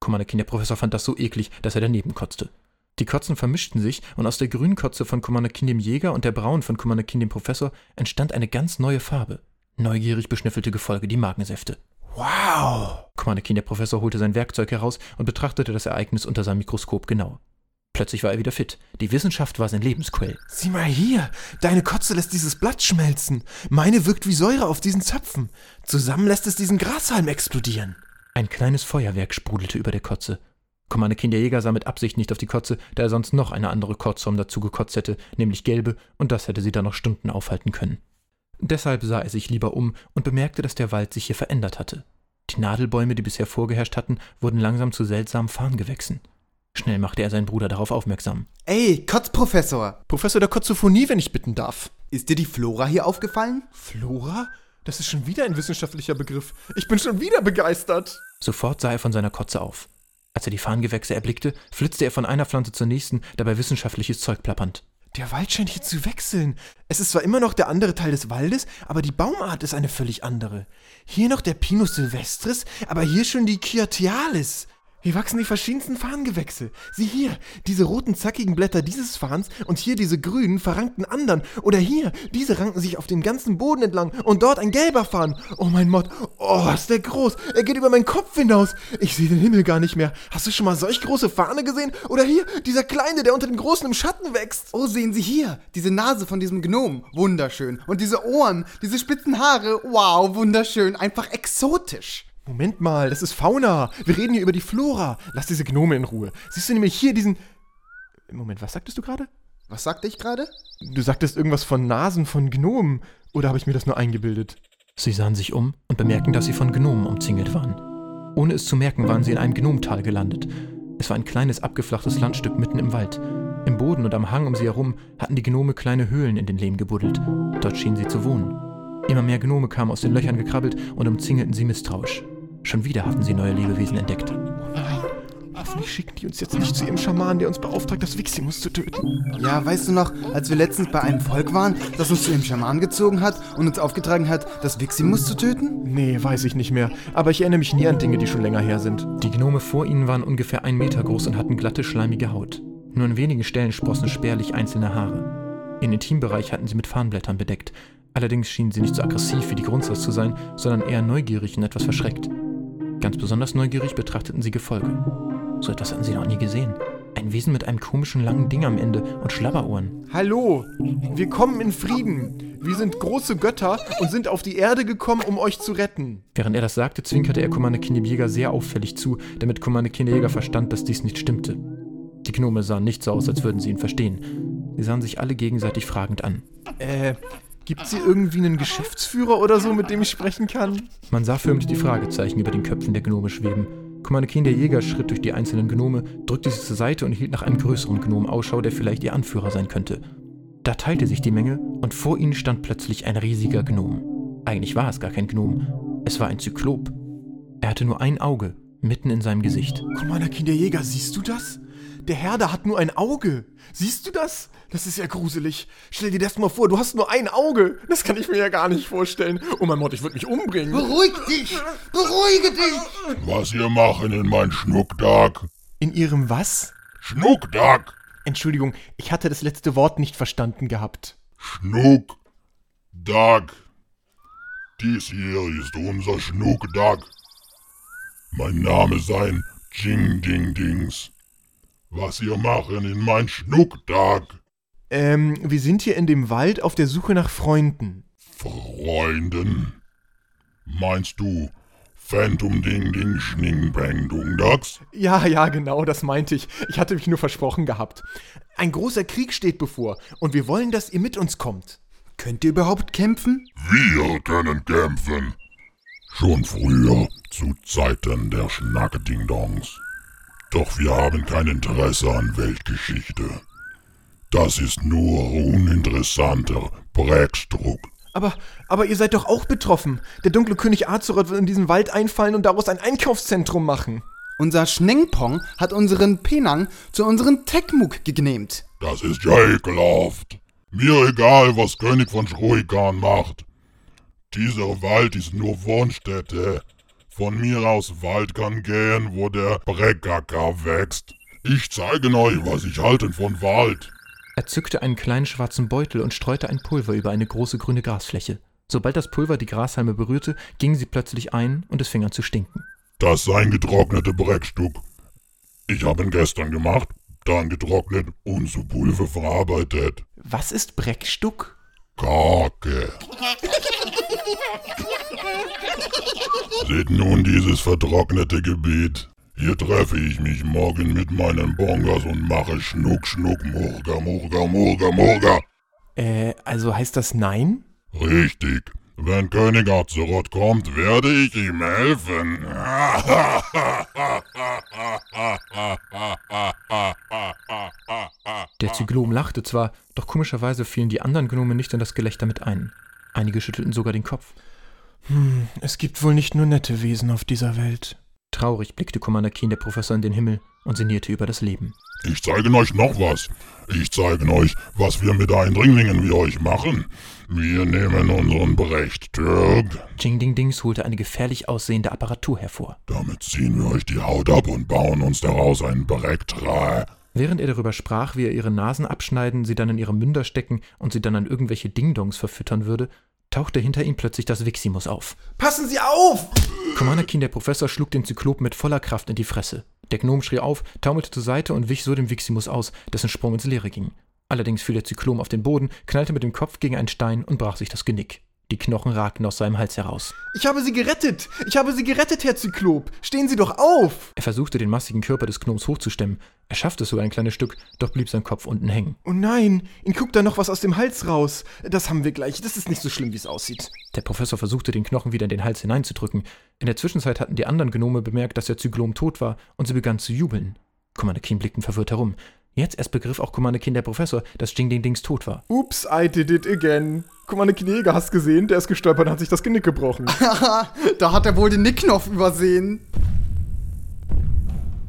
Commander Kinderprofessor fand das so eklig, dass er daneben kotzte. Die Kotzen vermischten sich und aus der grünen Kotze von Commander Kind dem Jäger und der braunen von Commander Kind dem Professor entstand eine ganz neue Farbe. Neugierig beschnüffelte Gefolge die Magensäfte. Wow! Commander Kind der Professor holte sein Werkzeug heraus und betrachtete das Ereignis unter seinem Mikroskop genau. Plötzlich war er wieder fit. Die Wissenschaft war sein Lebensquell. Sieh mal hier, deine Kotze lässt dieses Blatt schmelzen. Meine wirkt wie Säure auf diesen Zapfen. Zusammen lässt es diesen Grashalm explodieren. Ein kleines Feuerwerk sprudelte über der Kotze. Commander Kinderjäger sah mit Absicht nicht auf die Kotze, da er sonst noch eine andere Kotzform dazu gekotzt hätte, nämlich gelbe, und das hätte sie dann noch Stunden aufhalten können. Deshalb sah er sich lieber um und bemerkte, dass der Wald sich hier verändert hatte. Die Nadelbäume, die bisher vorgeherrscht hatten, wurden langsam zu seltsamen Farngewächsen. Schnell machte er seinen Bruder darauf aufmerksam. Ey, Kotzprofessor! Professor der Kotzophonie, wenn ich bitten darf. Ist dir die Flora hier aufgefallen? Flora? Das ist schon wieder ein wissenschaftlicher Begriff. Ich bin schon wieder begeistert. Sofort sah er von seiner Kotze auf. Als er die Farngewächse erblickte, flitzte er von einer Pflanze zur nächsten, dabei wissenschaftliches Zeug plappernd. Der Wald scheint hier zu wechseln. Es ist zwar immer noch der andere Teil des Waldes, aber die Baumart ist eine völlig andere. Hier noch der Pinus silvestris, aber hier schon die Cyatialis. Hier wachsen die verschiedensten Farngewächse. Sieh hier, diese roten zackigen Blätter dieses Farns und hier diese grünen verrankten anderen. Oder hier, diese ranken sich auf dem ganzen Boden entlang und dort ein gelber Farn. Oh mein Mott, oh, ist der groß. Er geht über meinen Kopf hinaus. Ich sehe den Himmel gar nicht mehr. Hast du schon mal solch große Fahne gesehen? Oder hier, dieser kleine, der unter dem großen im Schatten wächst. Oh, sehen Sie hier, diese Nase von diesem Gnom. Wunderschön. Und diese Ohren, diese spitzen Haare. Wow, wunderschön. Einfach exotisch. Moment mal, das ist Fauna. Wir reden hier über die Flora. Lass diese Gnome in Ruhe. Siehst du nämlich hier diesen. Moment, was sagtest du gerade? Was sagte ich gerade? Du sagtest irgendwas von Nasen von Gnomen. Oder habe ich mir das nur eingebildet? Sie sahen sich um und bemerkten, dass sie von Gnomen umzingelt waren. Ohne es zu merken, waren sie in einem Gnomtal gelandet. Es war ein kleines, abgeflachtes Landstück mitten im Wald. Im Boden und am Hang um sie herum hatten die Gnome kleine Höhlen in den Lehm gebuddelt. Dort schienen sie zu wohnen. Immer mehr Gnome kamen aus den Löchern gekrabbelt und umzingelten sie misstrauisch. Schon wieder hatten sie neue Lebewesen entdeckt. Hoffentlich schicken die uns jetzt nicht zu ihrem Schaman, der uns beauftragt, das Viximus zu töten. Ja, weißt du noch, als wir letztens bei einem Volk waren, das uns zu ihrem Schaman gezogen hat und uns aufgetragen hat, das Viximus zu töten? Nee, weiß ich nicht mehr. Aber ich erinnere mich nie an Dinge, die schon länger her sind. Die Gnome vor ihnen waren ungefähr ein Meter groß und hatten glatte, schleimige Haut. Nur an wenigen Stellen sprossen spärlich einzelne Haare. Den Intimbereich hatten sie mit Farnblättern bedeckt. Allerdings schienen sie nicht so aggressiv wie die Grundsatz zu sein, sondern eher neugierig und etwas verschreckt. Ganz besonders neugierig betrachteten sie Gefolge. So etwas hatten sie noch nie gesehen. Ein Wesen mit einem komischen langen Ding am Ende und Schlabberohren. Hallo, wir kommen in Frieden. Wir sind große Götter und sind auf die Erde gekommen, um euch zu retten. Während er das sagte, zwinkerte er Commander Kinebjäger sehr auffällig zu, damit Commander Kinebjäger verstand, dass dies nicht stimmte. Die Gnome sahen nicht so aus, als würden sie ihn verstehen. Sie sahen sich alle gegenseitig fragend an. Äh, Gibt's hier irgendwie einen Geschäftsführer oder so, mit dem ich sprechen kann? Man sah förmlich die Fragezeichen über den Köpfen der Gnome schweben. Commander Keen, der Jäger, schritt durch die einzelnen Gnome, drückte sie zur Seite und hielt nach einem größeren Gnom Ausschau, der vielleicht ihr Anführer sein könnte. Da teilte sich die Menge und vor ihnen stand plötzlich ein riesiger Gnom. Eigentlich war es gar kein Gnom, es war ein Zyklop. Er hatte nur ein Auge, mitten in seinem Gesicht. Commander Keen, der Jäger, siehst du das? Der Herr da hat nur ein Auge. Siehst du das? Das ist ja gruselig. Stell dir das mal vor, du hast nur ein Auge. Das kann ich mir ja gar nicht vorstellen. Oh mein Gott, ich würde mich umbringen. Beruhig dich! Beruhige dich! Was ihr machen in mein Schnuckdag? In ihrem was? Schnuckdag! Entschuldigung, ich hatte das letzte Wort nicht verstanden gehabt. Schnuckdag. Dies hier ist unser Schnuckdag. Mein Name sein Jing Ding Dings. Was ihr machen in mein Schnuckdag? Ähm, wir sind hier in dem Wald auf der Suche nach Freunden. Freunden. Meinst du Phantom Ding Ding Schning Bang Dung Dax? Ja, ja, genau, das meinte ich. Ich hatte mich nur versprochen gehabt. Ein großer Krieg steht bevor und wir wollen, dass ihr mit uns kommt. Könnt ihr überhaupt kämpfen? Wir können kämpfen. Schon früher, zu Zeiten der Schnack-Ding-Dongs. Doch wir haben kein Interesse an Weltgeschichte. Das ist nur uninteressanter Breckstruck. Aber, aber ihr seid doch auch betroffen. Der dunkle König Azeroth wird in diesen Wald einfallen und daraus ein Einkaufszentrum machen. Unser Schnengpong hat unseren Penang zu unserem Tekmuk genehmt. Das ist ja ekelhaft. Mir egal, was König von Schruikan macht. Dieser Wald ist nur Wohnstätte. Von mir aus Wald kann gehen, wo der Breckacker wächst. Ich zeige euch, was ich halte von Wald. Er zückte einen kleinen schwarzen Beutel und streute ein Pulver über eine große grüne Grasfläche. Sobald das Pulver die Grashalme berührte, gingen sie plötzlich ein und es fing an zu stinken. Das sein getrocknete Breckstück. Ich habe ihn gestern gemacht, dann getrocknet und zu Pulver verarbeitet. Was ist Breckstuck? Kacke. Seht nun dieses vertrocknete Gebiet. Hier treffe ich mich morgen mit meinen Bongas und mache Schnuck, Schnuck, Murga, Murga, Murga, Murga. Äh, also heißt das Nein? Richtig. Wenn König Azeroth kommt, werde ich ihm helfen. Der Zyklom lachte zwar, doch komischerweise fielen die anderen Gnome nicht in das Gelächter mit ein. Einige schüttelten sogar den Kopf. Hm, es gibt wohl nicht nur nette Wesen auf dieser Welt. Traurig blickte Commander Keen der Professor in den Himmel und sinnierte über das Leben. Ich zeige euch noch was. Ich zeige euch, was wir mit Eindringlingen wie euch machen. Wir nehmen unseren Brecht-Türk. Jing Ding Dings holte eine gefährlich aussehende Apparatur hervor. Damit ziehen wir euch die Haut ab und bauen uns daraus ein Brektra. Während er darüber sprach, wie er ihre Nasen abschneiden, sie dann in ihre Münder stecken und sie dann an irgendwelche Dingdongs verfüttern würde, tauchte hinter ihm plötzlich das Viximus auf. Passen Sie auf! Commander Keen, der Professor, schlug den Zyklop mit voller Kraft in die Fresse. Der Gnom schrie auf, taumelte zur Seite und wich so dem Viximus aus, dessen Sprung ins Leere ging. Allerdings fiel der Zyklom auf den Boden, knallte mit dem Kopf gegen einen Stein und brach sich das Genick. Die Knochen ragten aus seinem Hals heraus. Ich habe Sie gerettet! Ich habe Sie gerettet, Herr Zyklop! Stehen Sie doch auf! Er versuchte, den massigen Körper des Gnoms hochzustemmen. Er schaffte es sogar ein kleines Stück, doch blieb sein Kopf unten hängen. Oh nein, ihn guckt da noch was aus dem Hals raus. Das haben wir gleich. Das ist nicht so schlimm, wie es aussieht. Der Professor versuchte, den Knochen wieder in den Hals hineinzudrücken. In der Zwischenzeit hatten die anderen Gnome bemerkt, dass der Zyklom tot war, und sie begannen zu jubeln. Commander Keen blickten verwirrt herum. Jetzt erst begriff auch Commander Keen, der Professor, dass Jing Ding Dings tot war. Ups, I did it again. Commander Jäger, hast gesehen? Der ist gestolpert und hat sich das Genick gebrochen. da hat er wohl den Nickknopf übersehen.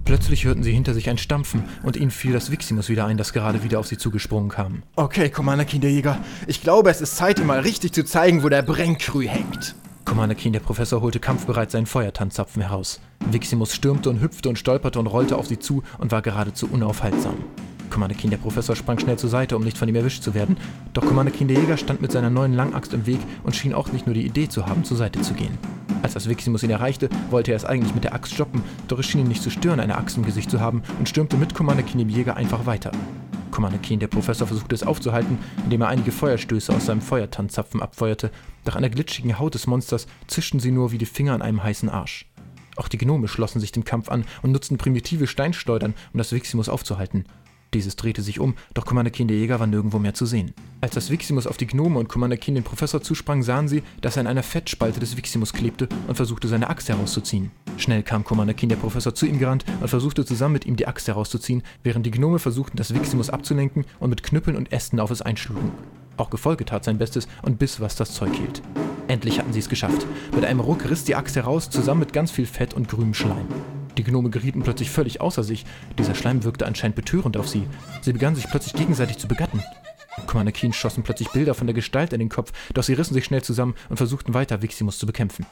Plötzlich hörten sie hinter sich ein Stampfen und ihnen fiel das Viximus wieder ein, das gerade wieder auf sie zugesprungen kam. Okay, Commander Kinderjäger. Ich glaube, es ist Zeit, ihm mal richtig zu zeigen, wo der Brenkrü hängt. Commander Keen, der Professor, holte kampfbereit seinen Feuertanzzapfen heraus. Viximus stürmte und hüpfte und stolperte und rollte auf sie zu und war geradezu unaufhaltsam. Commander der Professor, sprang schnell zur Seite, um nicht von ihm erwischt zu werden. Doch Commander der Jäger, stand mit seiner neuen Langaxt im Weg und schien auch nicht nur die Idee zu haben, zur Seite zu gehen. Als das Viximus ihn erreichte, wollte er es eigentlich mit der Axt stoppen, doch es schien ihn nicht zu stören, eine Axt im Gesicht zu haben und stürmte mit Commander dem Jäger, einfach weiter. Commander der Professor, versuchte es aufzuhalten, indem er einige Feuerstöße aus seinem Feuertanzzapfen abfeuerte, doch an der glitschigen Haut des Monsters zischten sie nur wie die Finger an einem heißen Arsch. Auch die Gnome schlossen sich dem Kampf an und nutzten primitive Steinschleudern, um das Viximus aufzuhalten. Dieses drehte sich um, doch Commander Keen der Jäger war nirgendwo mehr zu sehen. Als das Viximus auf die Gnome und Commander Keen den Professor zusprang, sahen sie, dass er in einer Fettspalte des Viximus klebte und versuchte, seine Axt herauszuziehen. Schnell kam Commander Keen der Professor zu ihm gerannt und versuchte zusammen mit ihm die Axt herauszuziehen, während die Gnome versuchten, das Viximus abzulenken und mit Knüppeln und Ästen auf es einschlugen. Auch Gefolge tat sein Bestes und biss, was das Zeug hielt. Endlich hatten sie es geschafft. Mit einem Ruck riss die Axt heraus, zusammen mit ganz viel Fett und grünem Schleim. Die Gnome gerieten plötzlich völlig außer sich. Dieser Schleim wirkte anscheinend betörend auf sie. Sie begannen sich plötzlich gegenseitig zu begatten. Commander Keen schossen plötzlich Bilder von der Gestalt in den Kopf, doch sie rissen sich schnell zusammen und versuchten weiter, Viximus zu bekämpfen.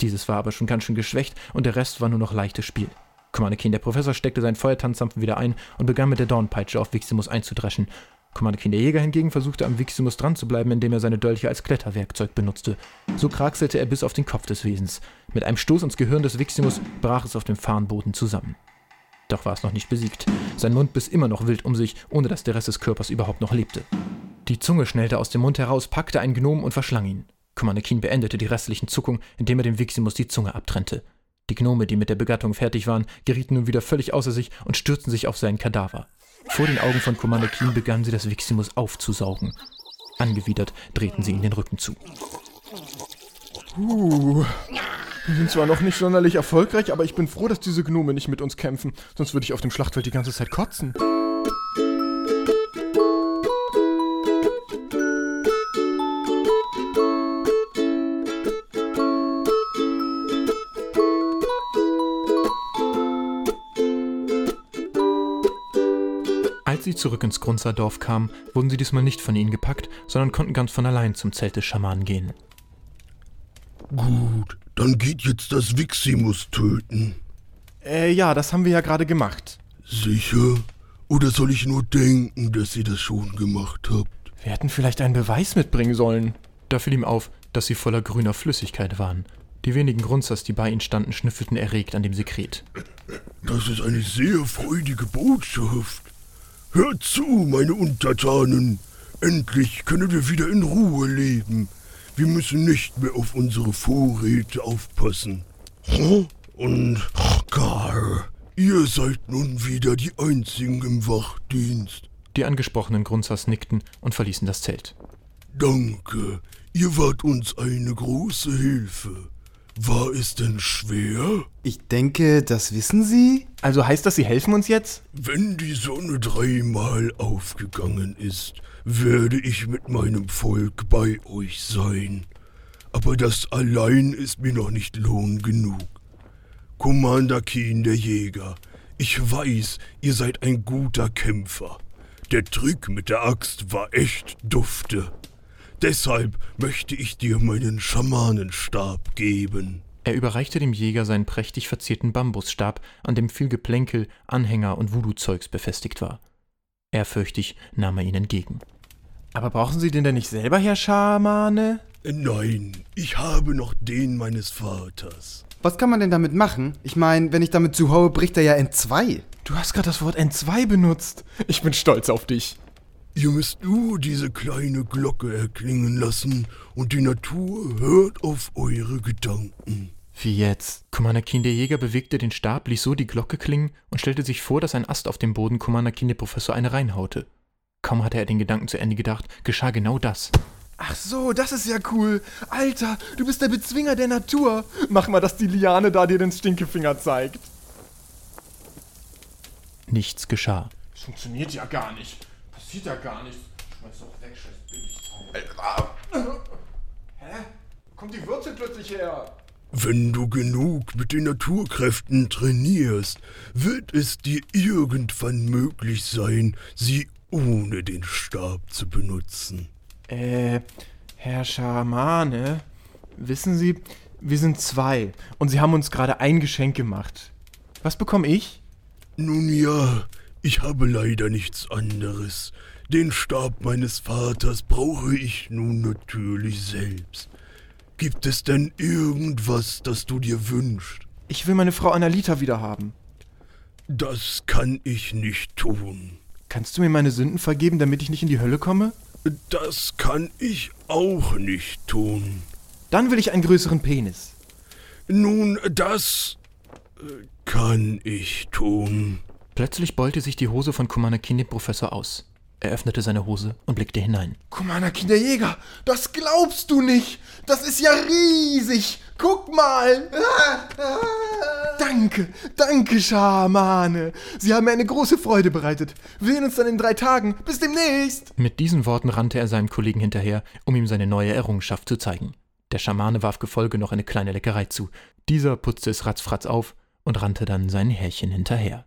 Dieses war aber schon ganz schön geschwächt und der Rest war nur noch leichtes Spiel. Commander Keen, der Professor, steckte seinen Feuertanzdampfen wieder ein und begann mit der Dornpeitsche auf Viximus einzudreschen. Commander Keen, der Jäger hingegen, versuchte am Viximus dran zu bleiben, indem er seine Dolche als Kletterwerkzeug benutzte. So kraxelte er bis auf den Kopf des Wesens. Mit einem Stoß ins Gehirn des Viximus brach es auf dem Farnboden zusammen. Doch war es noch nicht besiegt. Sein Mund biss immer noch wild um sich, ohne dass der Rest des Körpers überhaupt noch lebte. Die Zunge schnellte aus dem Mund heraus, packte einen Gnom und verschlang ihn. Keen beendete die restlichen Zuckungen, indem er dem Viximus die Zunge abtrennte. Die Gnome, die mit der Begattung fertig waren, gerieten nun wieder völlig außer sich und stürzten sich auf seinen Kadaver. Vor den Augen von Keen begannen sie das Viximus aufzusaugen. Angewidert drehten sie ihm den Rücken zu. Uh, wir sind zwar noch nicht sonderlich erfolgreich, aber ich bin froh, dass diese Gnome nicht mit uns kämpfen, sonst würde ich auf dem Schlachtfeld die ganze Zeit kotzen. Als sie zurück ins Grunzerdorf kamen, wurden sie diesmal nicht von ihnen gepackt, sondern konnten ganz von allein zum Zelt des Schamanen gehen. Gut, dann geht jetzt das Viximus töten. Äh, ja, das haben wir ja gerade gemacht. Sicher? Oder soll ich nur denken, dass ihr das schon gemacht habt? Wir hätten vielleicht einen Beweis mitbringen sollen. Da fiel ihm auf, dass sie voller grüner Flüssigkeit waren. Die wenigen Grunzers, die bei ihnen standen, schnüffelten erregt an dem Sekret. Das ist eine sehr freudige Botschaft. Hört zu, meine Untertanen. Endlich können wir wieder in Ruhe leben. Wir müssen nicht mehr auf unsere Vorräte aufpassen. Und Karl, ihr seid nun wieder die Einzigen im Wachdienst. Die angesprochenen Grunzers nickten und verließen das Zelt. Danke, ihr wart uns eine große Hilfe. War es denn schwer? Ich denke, das wissen Sie? Also heißt das, Sie helfen uns jetzt? Wenn die Sonne dreimal aufgegangen ist, werde ich mit meinem Volk bei euch sein. Aber das allein ist mir noch nicht Lohn genug. Commander Keen, der Jäger, ich weiß, ihr seid ein guter Kämpfer. Der Trick mit der Axt war echt dufte. Deshalb möchte ich dir meinen Schamanenstab geben. Er überreichte dem Jäger seinen prächtig verzierten Bambusstab, an dem viel Geplänkel, Anhänger und Voodoo-Zeugs befestigt war. Ehrfürchtig nahm er ihn entgegen. Aber brauchen Sie den denn nicht selber, Herr Schamane? Nein, ich habe noch den meines Vaters. Was kann man denn damit machen? Ich meine, wenn ich damit zuhaue, bricht er ja in zwei. Du hast gerade das Wort N2 benutzt. Ich bin stolz auf dich. Ihr müsst nur diese kleine Glocke erklingen lassen und die Natur hört auf eure Gedanken. Wie jetzt? Commander Keen, der Jäger, bewegte den Stab, ließ so die Glocke klingen und stellte sich vor, dass ein Ast auf dem Boden Commander Keen, der Professor, eine reinhaute. Kaum hatte er den Gedanken zu Ende gedacht, geschah genau das. Ach so, das ist ja cool. Alter, du bist der Bezwinger der Natur. Mach mal, dass die Liane da dir den Stinkefinger zeigt. Nichts geschah. Das funktioniert ja gar nicht. Passiert ja gar nichts. Schmeiß doch weg, scheiß Billigteil. Hä? Kommt die Wurzel plötzlich her? Wenn du genug mit den Naturkräften trainierst, wird es dir irgendwann möglich sein, sie ohne den Stab zu benutzen. Äh, Herr Schamane, wissen Sie, wir sind zwei und Sie haben uns gerade ein Geschenk gemacht. Was bekomme ich? Nun ja, ich habe leider nichts anderes. Den Stab meines Vaters brauche ich nun natürlich selbst. Gibt es denn irgendwas, das du dir wünschst? Ich will meine Frau Annalita wieder haben. Das kann ich nicht tun. Kannst du mir meine Sünden vergeben, damit ich nicht in die Hölle komme? Das kann ich auch nicht tun. Dann will ich einen größeren Penis. Nun, das äh, kann ich tun. Plötzlich beulte sich die Hose von dem Professor aus. Er öffnete seine Hose und blickte hinein. Commander Kinderjäger, das glaubst du nicht! Das ist ja riesig! Guck mal! Danke, danke, Schamane! Sie haben mir eine große Freude bereitet. Wir sehen uns dann in drei Tagen. Bis demnächst! Mit diesen Worten rannte er seinem Kollegen hinterher, um ihm seine neue Errungenschaft zu zeigen. Der Schamane warf Gefolge noch eine kleine Leckerei zu. Dieser putzte es ratzfratz auf und rannte dann seinen Härchen hinterher.